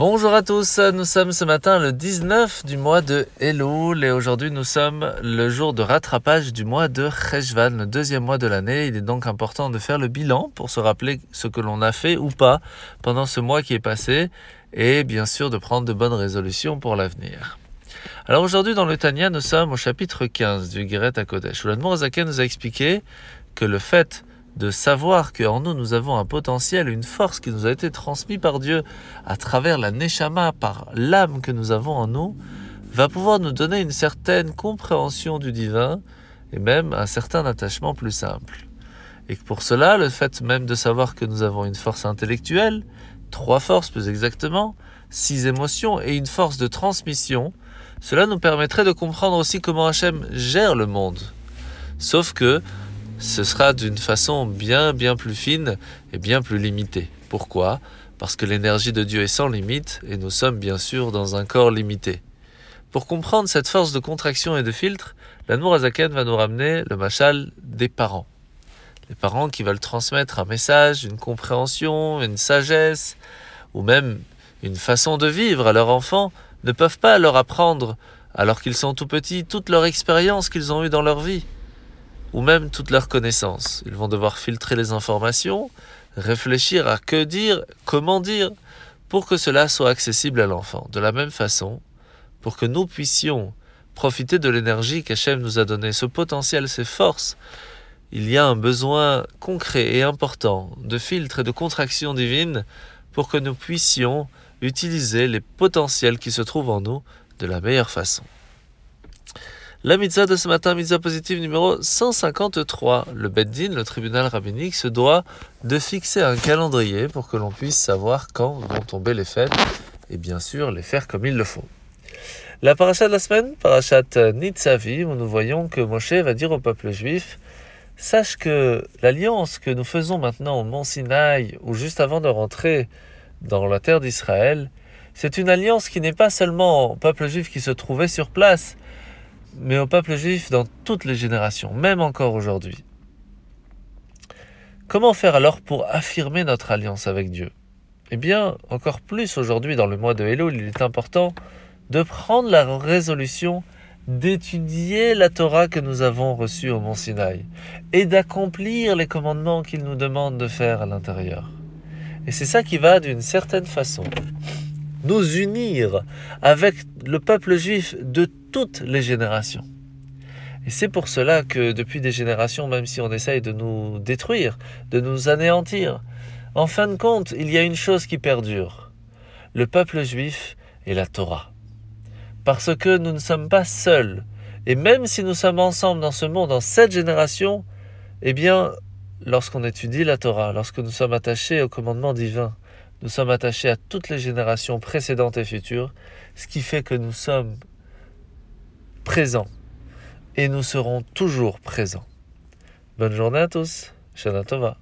Bonjour à tous, nous sommes ce matin le 19 du mois de Elul et aujourd'hui nous sommes le jour de rattrapage du mois de Cheshvan, le deuxième mois de l'année. Il est donc important de faire le bilan pour se rappeler ce que l'on a fait ou pas pendant ce mois qui est passé et bien sûr de prendre de bonnes résolutions pour l'avenir. Alors aujourd'hui dans le Tania nous sommes au chapitre 15 du Geret à Kodesh où nous a expliqué que le fait de savoir qu'en nous, nous avons un potentiel, une force qui nous a été transmise par Dieu à travers la Neshama, par l'âme que nous avons en nous, va pouvoir nous donner une certaine compréhension du divin et même un certain attachement plus simple. Et que pour cela, le fait même de savoir que nous avons une force intellectuelle, trois forces plus exactement, six émotions et une force de transmission, cela nous permettrait de comprendre aussi comment Hachem gère le monde. Sauf que ce sera d'une façon bien bien plus fine et bien plus limitée. Pourquoi? Parce que l'énergie de Dieu est sans limite et nous sommes bien sûr dans un corps limité. Pour comprendre cette force de contraction et de filtre, l'amour Azaken va nous ramener le machal des parents. Les parents qui veulent transmettre un message, une compréhension, une sagesse, ou même une façon de vivre à leurs enfants, ne peuvent pas leur apprendre, alors qu'ils sont tout petits, toute leur expérience qu'ils ont eue dans leur vie ou même toute leur connaissance. Ils vont devoir filtrer les informations, réfléchir à que dire, comment dire, pour que cela soit accessible à l'enfant. De la même façon, pour que nous puissions profiter de l'énergie qu'Hachem nous a donnée, ce potentiel, ces forces, il y a un besoin concret et important de filtre et de contraction divine pour que nous puissions utiliser les potentiels qui se trouvent en nous de la meilleure façon. La mitzvah de ce matin, mitzvah positive numéro 153. Le Beddin, le tribunal rabbinique, se doit de fixer un calendrier pour que l'on puisse savoir quand vont tomber les fêtes et bien sûr les faire comme il le faut. La paracha de la semaine, parachat Nitzavi, où nous voyons que Moshe va dire au peuple juif Sache que l'alliance que nous faisons maintenant au mont Sinaï, ou juste avant de rentrer dans la terre d'Israël, c'est une alliance qui n'est pas seulement au peuple juif qui se trouvait sur place, mais au peuple juif dans toutes les générations, même encore aujourd'hui. Comment faire alors pour affirmer notre alliance avec Dieu? Eh bien, encore plus aujourd'hui dans le mois de Elul, il est important de prendre la résolution d'étudier la Torah que nous avons reçue au mont Sinaï et d'accomplir les commandements qu'il nous demande de faire à l'intérieur. Et c'est ça qui va d'une certaine façon nous unir avec le peuple juif de toutes les générations. Et c'est pour cela que depuis des générations, même si on essaye de nous détruire, de nous anéantir, en fin de compte, il y a une chose qui perdure. Le peuple juif et la Torah. Parce que nous ne sommes pas seuls. Et même si nous sommes ensemble dans ce monde, dans cette génération, eh bien, lorsqu'on étudie la Torah, lorsque nous sommes attachés au commandement divin, nous sommes attachés à toutes les générations précédentes et futures, ce qui fait que nous sommes présents et nous serons toujours présents. Bonne journée à tous, Shana Tova.